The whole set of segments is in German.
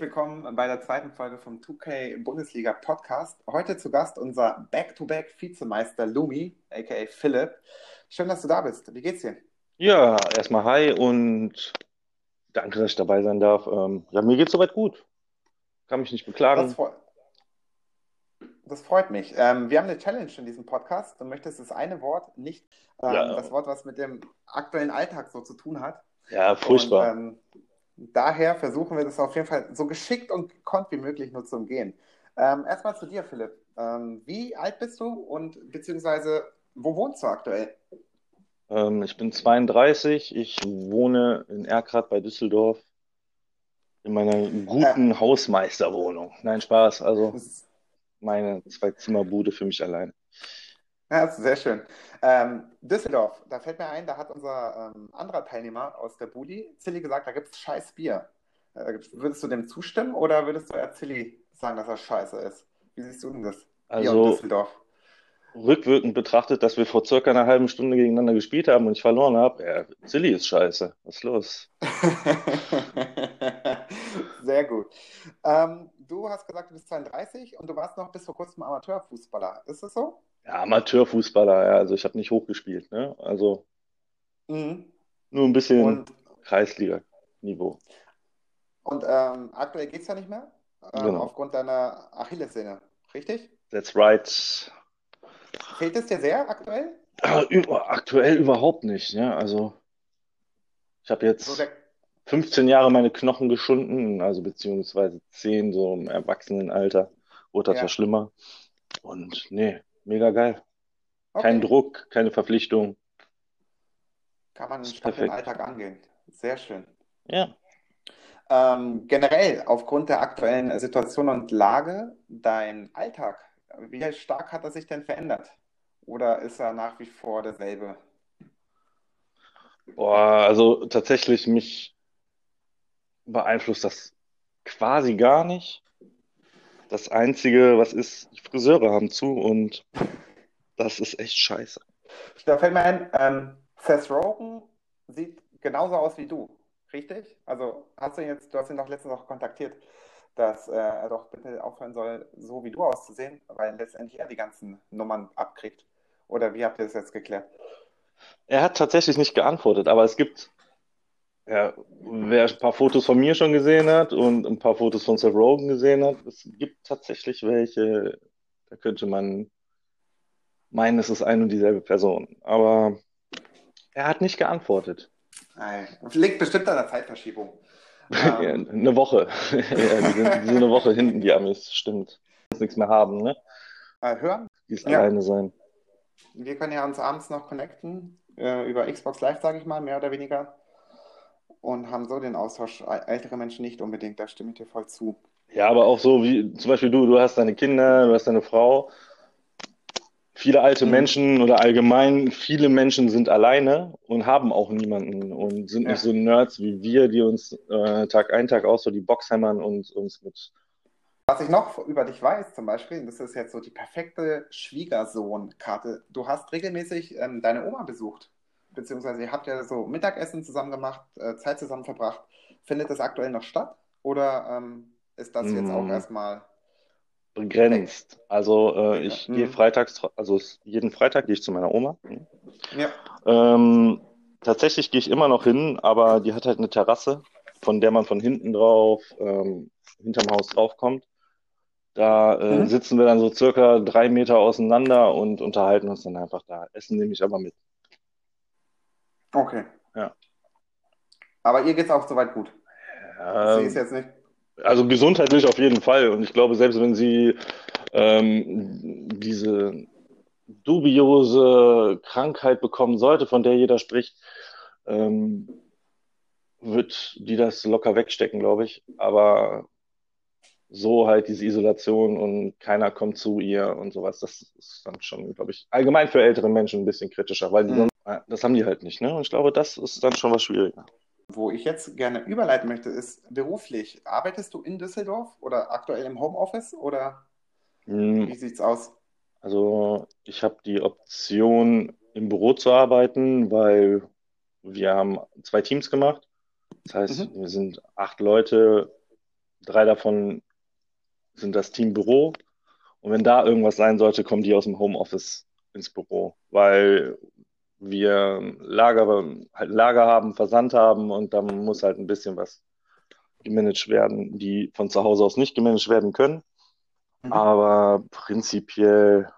Herzlich willkommen bei der zweiten Folge vom 2K Bundesliga Podcast. Heute zu Gast unser Back-to-Back Vizemeister Lumi, aka Philipp. Schön, dass du da bist. Wie geht's dir? Ja, erstmal hi und danke, dass ich dabei sein darf. Ähm, ja, mir geht's soweit gut. Kann mich nicht beklagen. Das, freu das freut mich. Ähm, wir haben eine Challenge in diesem Podcast. Du möchtest das eine Wort nicht, ähm, ja. das Wort, was mit dem aktuellen Alltag so zu tun hat. Ja, furchtbar. Und, ähm, daher versuchen wir das auf jeden Fall so geschickt und gekonnt wie möglich nur zu umgehen. Ähm, erstmal zu dir, Philipp. Ähm, wie alt bist du und beziehungsweise wo wohnst du aktuell? Ähm, ich bin 32, ich wohne in Erkrath bei Düsseldorf in meiner guten äh, Hausmeisterwohnung. Nein, Spaß, also meine Zwei-Zimmer-Bude für mich allein. Ja, sehr schön. Ähm, Düsseldorf, da fällt mir ein, da hat unser ähm, anderer Teilnehmer aus der Budi, Zilli, gesagt, da gibt es scheiß Bier. Äh, würdest du dem zustimmen oder würdest du eher Zilli sagen, dass er scheiße ist? Wie siehst du denn das? Also, Düsseldorf. rückwirkend betrachtet, dass wir vor circa einer halben Stunde gegeneinander gespielt haben und ich verloren habe, ja, Zilli ist scheiße. Was ist los? Sehr gut. Ähm, du hast gesagt, du bist 32 und du warst noch bis vor kurzem Amateurfußballer. Ist das so? Ja, Amateurfußballer, ja. Also ich habe nicht hochgespielt, ne? Also mhm. nur ein bisschen Kreisliga-Niveau. Und ähm, aktuell geht es ja nicht mehr? Ähm, genau. Aufgrund deiner Achillessehne, richtig? That's right. Fehlt es dir sehr aktuell? Ja, über, aktuell überhaupt nicht, ja. Also ich habe jetzt so 15 Jahre meine Knochen geschunden, also beziehungsweise 10 so im Erwachsenenalter. Wurde das ja. ja schlimmer. Und nee, mega geil. Okay. Kein Druck, keine Verpflichtung. Kann man im Alltag angehen. Sehr schön. Ja. Ähm, generell, aufgrund der aktuellen Situation und Lage, dein Alltag, wie stark hat er sich denn verändert? Oder ist er nach wie vor derselbe? Boah, also tatsächlich mich beeinflusst das quasi gar nicht. Das Einzige, was ist, die Friseure haben zu und das ist echt scheiße. Da fällt mir ein, ähm, Seth Rogen sieht genauso aus wie du, richtig? Also hast du ihn jetzt, du hast ihn doch letztens auch kontaktiert, dass äh, er doch bitte aufhören soll, so wie du auszusehen, weil letztendlich er die ganzen Nummern abkriegt. Oder wie habt ihr das jetzt geklärt? Er hat tatsächlich nicht geantwortet, aber es gibt ja, wer ein paar Fotos von mir schon gesehen hat und ein paar Fotos von Seth Rogen gesehen hat, es gibt tatsächlich welche, da könnte man meinen, es ist eine und dieselbe Person. Aber er hat nicht geantwortet. Nein, liegt bestimmt an der Zeitverschiebung. eine Woche. ja, die, sind, die sind eine Woche hinten, die Amis, stimmt. Muss nichts mehr haben, ne? Äh, hören? Die ist ja. alleine sein. Wir können ja uns abends noch connecten, äh, über Xbox Live, sage ich mal, mehr oder weniger und haben so den Austausch. Ältere Menschen nicht unbedingt, da stimme ich dir voll zu. Ja, aber auch so wie zum Beispiel du, du hast deine Kinder, du hast deine Frau. Viele alte mhm. Menschen oder allgemein viele Menschen sind alleine und haben auch niemanden und sind ja. nicht so Nerds wie wir, die uns äh, Tag ein, Tag aus so die Box hämmern und uns mit. Was ich noch über dich weiß, zum Beispiel, das ist jetzt so die perfekte Schwiegersohn-Karte. Du hast regelmäßig ähm, deine Oma besucht beziehungsweise ihr habt ja so Mittagessen zusammen gemacht, äh, Zeit zusammen verbracht. Findet das aktuell noch statt oder ähm, ist das jetzt auch mm. erstmal begrenzt? Also äh, ich mhm. gehe freitags, also jeden Freitag gehe ich zu meiner Oma. Ja. Ähm, tatsächlich gehe ich immer noch hin, aber die hat halt eine Terrasse, von der man von hinten drauf, ähm, hinterm Haus draufkommt. Da äh, mhm. sitzen wir dann so circa drei Meter auseinander und unterhalten uns dann einfach da. Essen nehme ich aber mit. Okay. Ja. Aber ihr geht es auch soweit gut. Ähm, ist jetzt nicht. Also gesundheitlich auf jeden Fall. Und ich glaube, selbst wenn sie ähm, diese dubiose Krankheit bekommen sollte, von der jeder spricht, ähm, wird die das locker wegstecken, glaube ich. Aber so halt diese Isolation und keiner kommt zu ihr und sowas, das ist dann schon, glaube ich, allgemein für ältere Menschen ein bisschen kritischer, weil mhm. sonst, das haben die halt nicht, ne? Und ich glaube, das ist dann schon was schwieriger. Wo ich jetzt gerne überleiten möchte, ist beruflich. Arbeitest du in Düsseldorf oder aktuell im Homeoffice oder mhm. wie sieht's aus? Also ich habe die Option, im Büro zu arbeiten, weil wir haben zwei Teams gemacht. Das heißt, mhm. wir sind acht Leute drei davon sind das Team Büro. Und wenn da irgendwas sein sollte, kommen die aus dem Homeoffice ins Büro, weil wir Lager, halt Lager haben, Versand haben und dann muss halt ein bisschen was gemanagt werden, die von zu Hause aus nicht gemanagt werden können. Mhm. Aber prinzipiell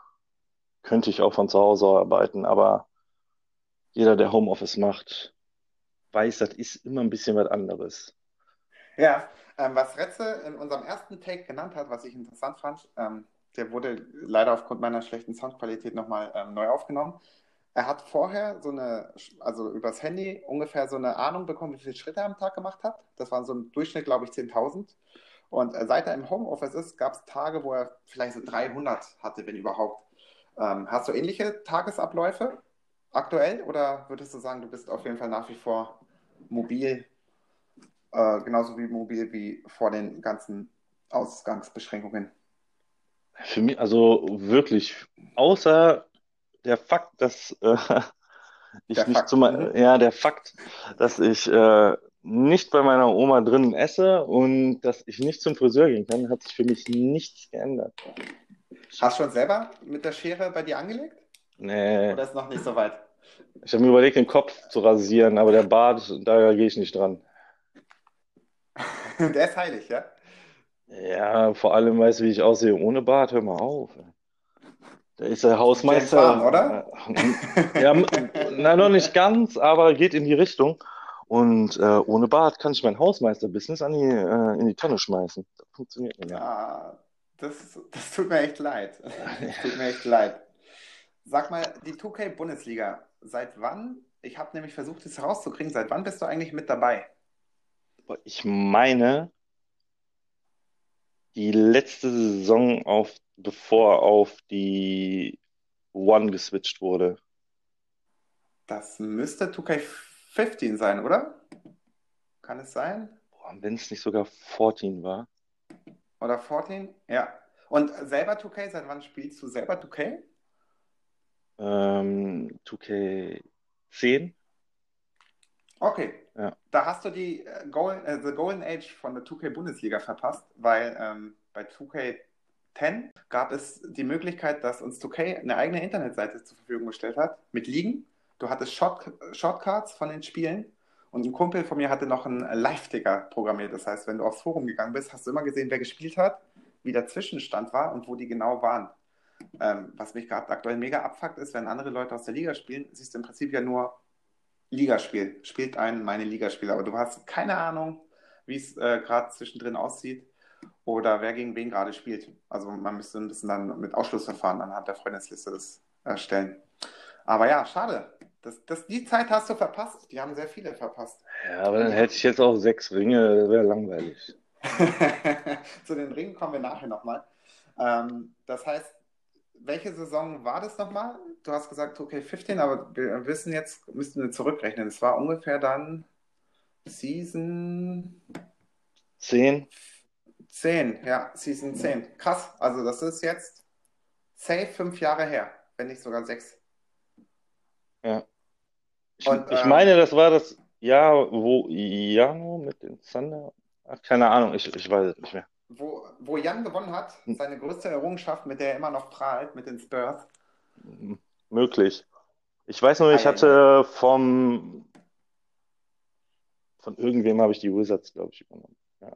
könnte ich auch von zu Hause arbeiten, aber jeder, der Homeoffice macht, weiß, das ist immer ein bisschen was anderes. Ja, ähm, was Retze in unserem ersten Take genannt hat, was ich interessant fand, ähm, der wurde leider aufgrund meiner schlechten Soundqualität nochmal ähm, neu aufgenommen. Er hat vorher so eine, also übers Handy ungefähr so eine Ahnung bekommen, wie viele Schritte er am Tag gemacht hat. Das waren so im Durchschnitt, glaube ich, 10.000. Und äh, seit er im Homeoffice ist, gab es Tage, wo er vielleicht so 300 hatte, wenn überhaupt. Ähm, hast du ähnliche Tagesabläufe aktuell oder würdest du sagen, du bist auf jeden Fall nach wie vor mobil, äh, genauso wie mobil wie vor den ganzen Ausgangsbeschränkungen? Für mich, also wirklich, außer der Fakt, dass äh, ich der nicht Fakt. zu mhm. ja, der Fakt, dass ich äh, nicht bei meiner Oma drinnen esse und dass ich nicht zum Friseur gehen kann, hat sich für mich nichts geändert. Hast du schon selber mit der Schere bei dir angelegt? Nee. Oder ist noch nicht so weit? Ich habe mir überlegt, den Kopf zu rasieren, aber der Bart, da gehe ich nicht dran. der ist heilig, ja? Ja, vor allem weißt du, wie ich aussehe ohne Bart. Hör mal auf. Der ist der Hausmeister. Farm, oder? Ja, na, noch nicht ganz, aber geht in die Richtung. Und äh, ohne Bart kann ich mein Hausmeister-Business äh, in die Tonne schmeißen. Das funktioniert nicht mehr. Ja, das, das tut mir echt leid. Das tut mir echt leid. Sag mal, die 2K-Bundesliga, seit wann? Ich habe nämlich versucht, das herauszukriegen. Seit wann bist du eigentlich mit dabei? Ich meine, die letzte Saison auf, bevor auf die One geswitcht wurde. Das müsste 2K15 sein, oder? Kann es sein? Wenn es nicht sogar 14 war. Oder 14? Ja. Und selber 2K, seit wann spielst du selber 2K? Ähm, 2K10. Okay. Ja. Da hast du die äh, Golden, äh, The Golden Age von der 2K Bundesliga verpasst, weil ähm, bei 2K10 gab es die Möglichkeit, dass uns 2K eine eigene Internetseite zur Verfügung gestellt hat mit Ligen. Du hattest Short Shortcards von den Spielen und ein Kumpel von mir hatte noch einen Live-Ticker programmiert. Das heißt, wenn du aufs Forum gegangen bist, hast du immer gesehen, wer gespielt hat, wie der Zwischenstand war und wo die genau waren. Ähm, was mich gerade aktuell mega abfuckt ist, wenn andere Leute aus der Liga spielen, siehst du im Prinzip ja nur Ligaspiel. Spielt ein meine Ligaspieler. Aber du hast keine Ahnung, wie es äh, gerade zwischendrin aussieht oder wer gegen wen gerade spielt. Also man müsste ein bisschen dann mit Ausschlussverfahren anhand der Freundesliste das erstellen. Aber ja, schade. Das, das, die Zeit hast du verpasst. Die haben sehr viele verpasst. Ja, aber dann hätte ich jetzt auch sechs Ringe, das wäre langweilig. Zu den Ringen kommen wir nachher nochmal. Ähm, das heißt, welche Saison war das nochmal? Du hast gesagt, okay, 15, aber wir wissen jetzt, müssten wir zurückrechnen. Es war ungefähr dann Season 10. 10, ja, Season 10. Krass, also das ist jetzt safe fünf Jahre her, wenn nicht sogar sechs. Ja. Ich, Und, ich ähm, meine, das war das Jahr, wo Jano mit den Thunder. Ach, keine Ahnung, ich, ich weiß es nicht mehr wo, wo Jan gewonnen hat, hm. seine größte Errungenschaft, mit der er immer noch prahlt, mit den Spurs. Möglich. Ich weiß nur, ich hatte vom von irgendwem habe ich die Wizards, glaube ich, übernommen. Ja.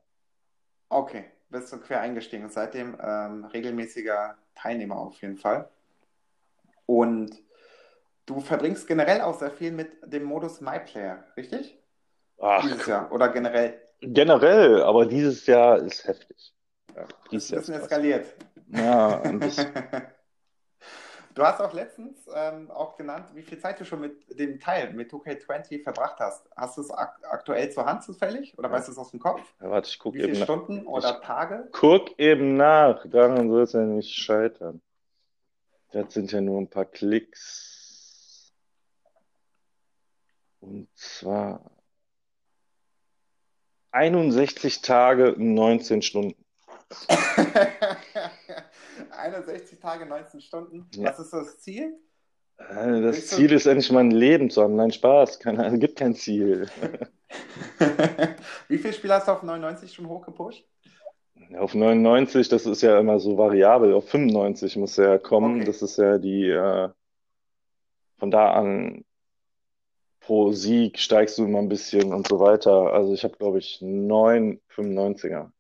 Okay, bist du quer eingestiegen und seitdem ähm, regelmäßiger Teilnehmer auf jeden Fall. Und du verbringst generell auch sehr viel mit dem Modus MyPlayer, richtig? Ach, Dieses Jahr oder generell? Generell, aber dieses Jahr ist heftig. Ja, ist ein bisschen eskaliert. Ja, ein bisschen. Du hast auch letztens ähm, auch genannt, wie viel Zeit du schon mit dem Teil, mit 2K20 verbracht hast. Hast du es ak aktuell zur Hand zufällig oder ja. weißt du es aus dem Kopf? Ja, warte, ich gucke eben Wie viele Stunden oder ich Tage? Guck eben nach, daran soll es ja nicht scheitern. Das sind ja nur ein paar Klicks. Und zwar 61 Tage, 19 Stunden. 61 Tage, 19 Stunden. Ja. Was ist das Ziel? Äh, das Willst Ziel du... ist endlich mein Leben zu haben. Nein, Spaß. Es gibt kein Ziel. Wie viele Spieler hast du auf 99 schon hochgepusht? Auf 99, das ist ja immer so variabel. Auf 95 muss er kommen. Okay. Das ist ja die, äh, von da an pro Sieg steigst du immer ein bisschen und so weiter. Also ich habe, glaube ich, 9,95er.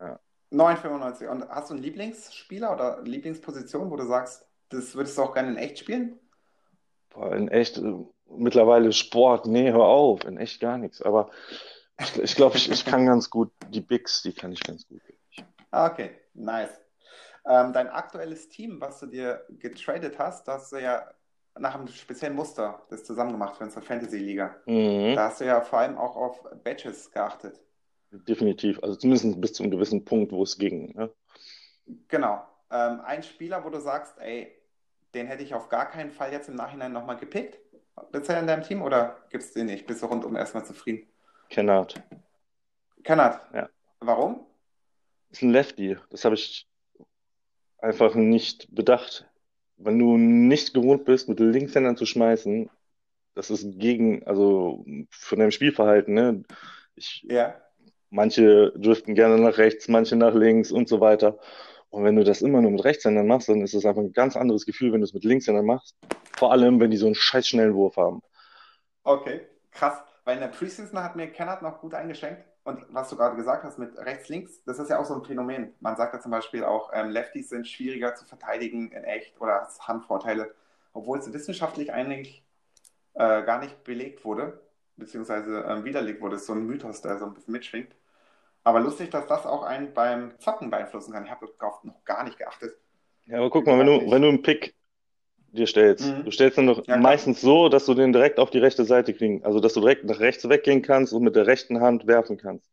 Ja. 9,95. Und hast du einen Lieblingsspieler oder Lieblingsposition, wo du sagst, das würdest du auch gerne in echt spielen? Boah, in echt, äh, mittlerweile Sport, nee, hör auf, in echt gar nichts. Aber ich, ich glaube, ich, ich kann ganz gut die Bigs, die kann ich ganz gut. Ah, okay, nice. Ähm, dein aktuelles Team, was du dir getradet hast, das hast du ja nach einem speziellen Muster das zusammen gemacht für unsere Fantasy-Liga. Mhm. Da hast du ja vor allem auch auf Badges geachtet. Definitiv, also zumindest bis zu einem gewissen Punkt, wo es ging. Ne? Genau. Ähm, ein Spieler, wo du sagst, ey, den hätte ich auf gar keinen Fall jetzt im Nachhinein nochmal gepickt. Bisher in deinem Team oder gibt es den nicht? Bist du rundum erstmal zufrieden? Kennard. Kennard? Ja. Warum? ist ein Lefty. Das habe ich einfach nicht bedacht. Wenn du nicht gewohnt bist, mit Linkshändern zu schmeißen, das ist gegen, also von deinem Spielverhalten, ne? Ich, ja. Manche driften gerne nach rechts, manche nach links und so weiter. Und wenn du das immer nur mit Rechtshändern machst, dann ist es einfach ein ganz anderes Gefühl, wenn du es mit Linkshändern machst. Vor allem, wenn die so einen scheiß schnellen Wurf haben. Okay, krass. Weil in der Preseason hat mir Kennard noch gut eingeschenkt. Und was du gerade gesagt hast mit rechts, links, das ist ja auch so ein Phänomen. Man sagt ja zum Beispiel auch, ähm, Lefties sind schwieriger zu verteidigen in echt oder Handvorteile, obwohl es wissenschaftlich eigentlich äh, gar nicht belegt wurde, beziehungsweise ähm, widerlegt wurde. Das ist so ein Mythos, der so ein bisschen mitschwingt. Aber lustig, dass das auch einen beim Zocken beeinflussen kann. Ich habe darauf noch gar nicht geachtet. Ja, aber guck mal, wenn du, wenn du einen Pick dir stellst. Mhm. Du stellst ihn doch ja, meistens so, dass du den direkt auf die rechte Seite kriegen, also dass du direkt nach rechts weggehen kannst und mit der rechten Hand werfen kannst.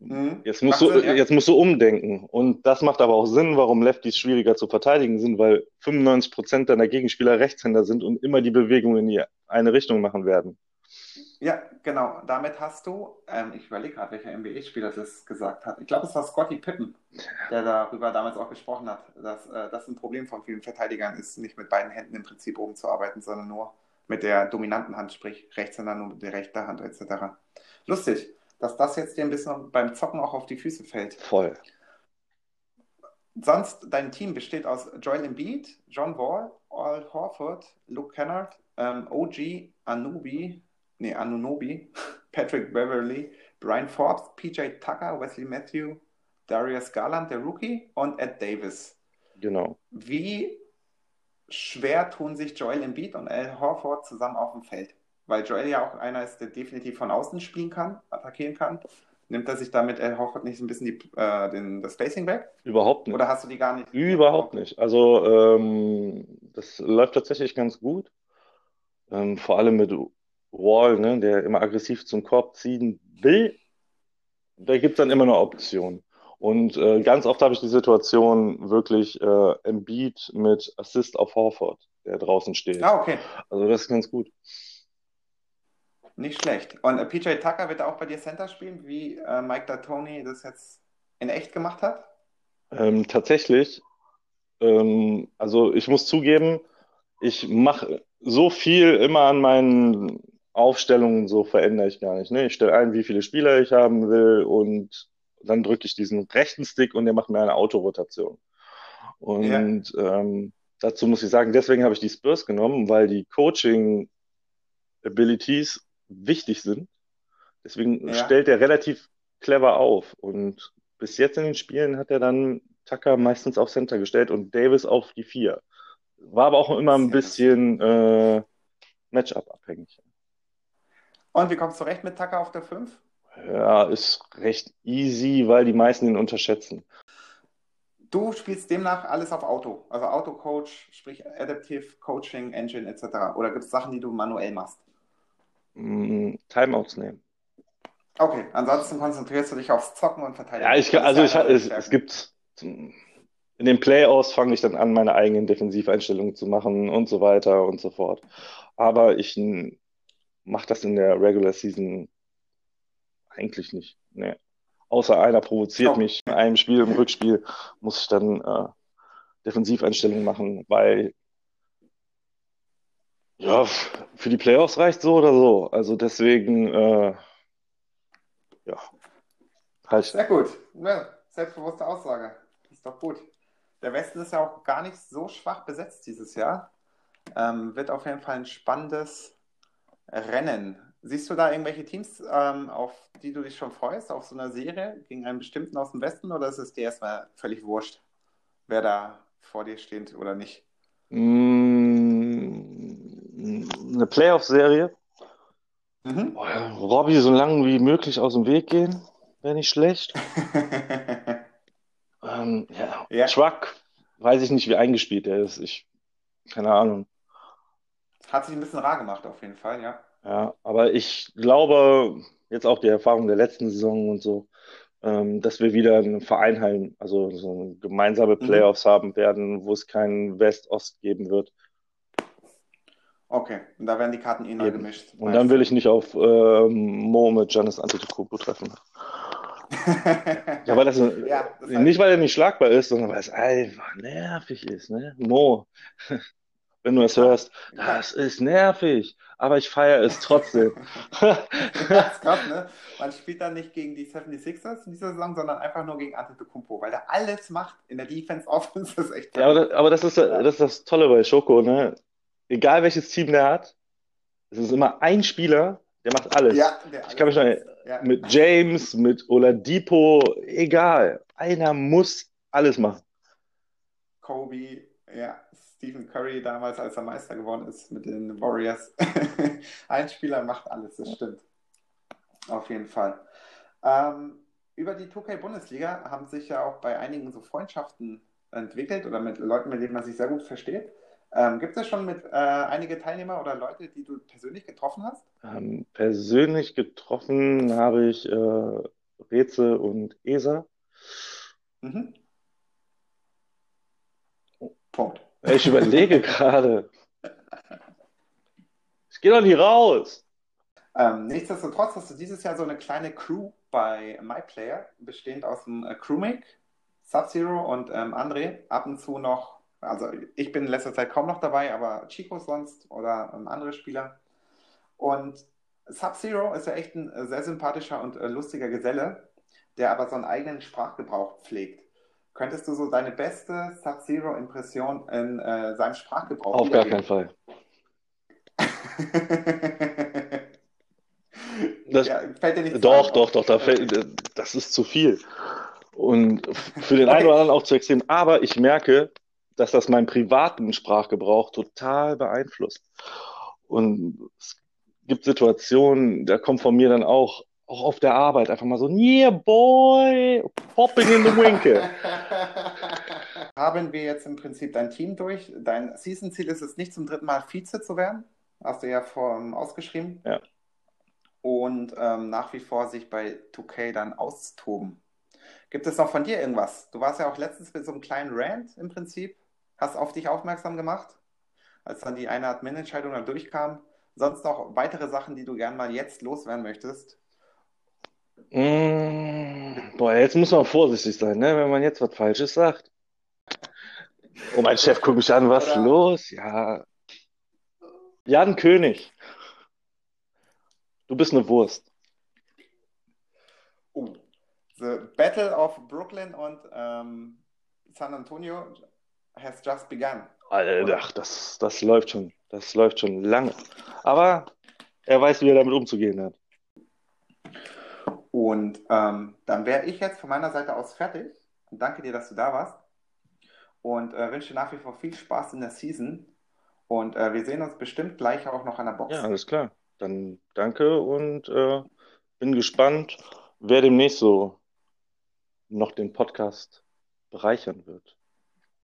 Mhm. Jetzt, musst du, Sinn, ja. jetzt musst du umdenken. Und das macht aber auch Sinn, warum Lefties schwieriger zu verteidigen sind, weil 95% deiner Gegenspieler Rechtshänder sind und immer die Bewegung in die eine Richtung machen werden. Ja, genau. Damit hast du, ähm, ich überlege gerade, welcher NBA-Spieler das gesagt hat. Ich glaube, es war Scotty Pippen, der darüber damals auch gesprochen hat, dass äh, das ein Problem von vielen Verteidigern ist, nicht mit beiden Händen im Prinzip oben zu arbeiten, sondern nur mit der dominanten Hand, sprich Rechtshänder nur mit der rechten Hand etc. Lustig, dass das jetzt dir ein bisschen beim Zocken auch auf die Füße fällt. Voll. Sonst, dein Team besteht aus Joel Embiid, John Wall, Al Horford, Luke Kennard, ähm, OG Anubi, nee, Anunobi, Patrick Beverly, Brian Forbes, PJ Tucker, Wesley Matthew, Darius Garland, der Rookie und Ed Davis. Genau. Wie schwer tun sich Joel Embiid und Al Horford zusammen auf dem Feld? Weil Joel ja auch einer ist, der definitiv von außen spielen kann, attackieren kann. Nimmt er sich damit Al Horford nicht so ein bisschen die, äh, den, das Spacing weg? Überhaupt nicht. Oder hast du die gar nicht? Überhaupt nicht. Also ähm, das läuft tatsächlich ganz gut. Ähm, vor allem mit Wall, ne, der immer aggressiv zum Korb ziehen will, da gibt es dann immer eine Option. Und äh, ganz oft habe ich die Situation wirklich äh, Embiid mit Assist auf Horford, der draußen steht. Ah, okay. Also das ist ganz gut. Nicht schlecht. Und äh, PJ Tucker wird auch bei dir Center spielen, wie äh, Mike D'Antoni das jetzt in echt gemacht hat? Ähm, tatsächlich. Ähm, also ich muss zugeben, ich mache so viel immer an meinen Aufstellungen so verändere ich gar nicht. Ne? Ich stelle ein, wie viele Spieler ich haben will und dann drücke ich diesen rechten Stick und der macht mir eine Autorotation. Und ja. ähm, dazu muss ich sagen, deswegen habe ich die Spurs genommen, weil die Coaching Abilities wichtig sind. Deswegen ja. stellt er relativ clever auf. Und bis jetzt in den Spielen hat er dann Tucker meistens auf Center gestellt und Davis auf die vier. War aber auch immer ein bisschen äh, Matchup abhängig. Und wie kommst du recht mit Tucker auf der 5? Ja, ist recht easy, weil die meisten ihn unterschätzen. Du spielst demnach alles auf Auto, also Auto-Coach, sprich Adaptive Coaching Engine etc. Oder gibt es Sachen, die du manuell machst? Mm, Timeouts nehmen. Okay, ansonsten konzentrierst du dich aufs Zocken und Verteidigen. Ja, ich, also ich, es, es gibt in den Playoffs fange ich dann an, meine eigenen Defensiveinstellungen zu machen und so weiter und so fort. Aber ich macht das in der Regular Season eigentlich nicht. Nee. Außer einer provoziert oh. mich in einem Spiel, im Rückspiel muss ich dann äh, Defensiveinstellungen machen, weil ja, für die Playoffs reicht so oder so. Also deswegen, äh, ja. Halt. Sehr gut. Ja, selbstbewusste Aussage. Ist doch gut. Der Westen ist ja auch gar nicht so schwach besetzt dieses Jahr. Ähm, wird auf jeden Fall ein spannendes Rennen. Siehst du da irgendwelche Teams, ähm, auf die du dich schon freust, auf so einer Serie gegen einen bestimmten aus dem Westen oder ist es dir erstmal völlig wurscht, wer da vor dir steht oder nicht? Mm, eine Playoff-Serie. Mhm. Robby so lange wie möglich aus dem Weg gehen, wäre nicht schlecht. ähm, ja. ja. Truck, weiß ich nicht, wie eingespielt er ist. Ich, keine Ahnung. Hat sich ein bisschen rar gemacht, auf jeden Fall, ja. Ja, aber ich glaube, jetzt auch die Erfahrung der letzten Saison und so, ähm, dass wir wieder einen Verein haben, also so gemeinsame mhm. Playoffs mhm. haben werden, wo es keinen West-Ost geben wird. Okay, und da werden die Karten eh neu gemischt. Und dann will ich nicht auf äh, Mo mit Janis Antetokounmpo treffen. ja, weil das, ja, das nicht, weil er nicht schlagbar ist, sondern weil es einfach nervig ist, ne? Mo wenn du es hörst, das ist nervig, aber ich feiere es trotzdem. das ist krass, ne? Man spielt dann nicht gegen die 76ers in dieser Saison, sondern einfach nur gegen Antetokounmpo, weil er alles macht in der Defense, Offense, das ist echt Ja, aber, das, aber das, ist, das ist das Tolle bei Schoko, ne? Egal welches Team der hat, es ist immer ein Spieler, der macht alles. Ja, der ich kann mich noch, ja. mit James, mit Oladipo, egal. Einer muss alles machen. Kobe, ja, Stephen Curry damals, als er Meister geworden ist mit den Warriors. Ein Spieler macht alles, das stimmt. Auf jeden Fall. Ähm, über die 2K-Bundesliga haben sich ja auch bei einigen so Freundschaften entwickelt oder mit Leuten, mit denen man sich sehr gut versteht. Ähm, gibt es schon mit äh, einige Teilnehmer oder Leute, die du persönlich getroffen hast? Ähm, persönlich getroffen habe ich äh, Reze und Esa. Mhm. Punkt. Ich überlege gerade. Ich gehe doch nicht raus. Ähm, nichtsdestotrotz hast du dieses Jahr so eine kleine Crew bei MyPlayer, bestehend aus dem äh, Crewmake, Sub-Zero und ähm, André. Ab und zu noch, also ich bin in letzter Zeit kaum noch dabei, aber Chico sonst oder ähm, andere Spieler. Und Sub-Zero ist ja echt ein äh, sehr sympathischer und äh, lustiger Geselle, der aber so einen eigenen Sprachgebrauch pflegt. Könntest du so deine beste Sub-Zero-Impression in äh, seinem Sprachgebrauch Auf gar keinen Fall. das, ja, fällt dir nicht Doch, doch, doch, da fällt, das ist zu viel. Und für den okay. einen oder anderen auch zu extrem. Aber ich merke, dass das meinen privaten Sprachgebrauch total beeinflusst. Und es gibt Situationen, da kommt von mir dann auch auch auf der Arbeit einfach mal so, yeah, boy, popping in the winkel. Haben wir jetzt im Prinzip dein Team durch? Dein Season-Ziel ist es nicht zum dritten Mal Vize zu werden. Hast du ja vor, um, ausgeschrieben. Ja. Und ähm, nach wie vor sich bei 2K dann austoben. Gibt es noch von dir irgendwas? Du warst ja auch letztens mit so einem kleinen Rant im Prinzip. Hast auf dich aufmerksam gemacht, als dann die eine Admin-Entscheidung dann durchkam. Sonst noch weitere Sachen, die du gern mal jetzt loswerden möchtest? Mm, boah, jetzt muss man vorsichtig sein, ne? wenn man jetzt was Falsches sagt. Und mein Chef guckt mich an, was ist los? Ja. Jan König. Du bist eine Wurst. Oh. The Battle of Brooklyn und ähm, San Antonio has just begun. Alter, ach, das, das läuft schon. Das läuft schon lange. Aber er weiß, wie er damit umzugehen hat. Und ähm, dann wäre ich jetzt von meiner Seite aus fertig. Und danke dir, dass du da warst. Und äh, wünsche nach wie vor viel Spaß in der Season. Und äh, wir sehen uns bestimmt gleich auch noch an der Box. Ja, alles klar. Dann danke und äh, bin gespannt, wer demnächst so noch den Podcast bereichern wird.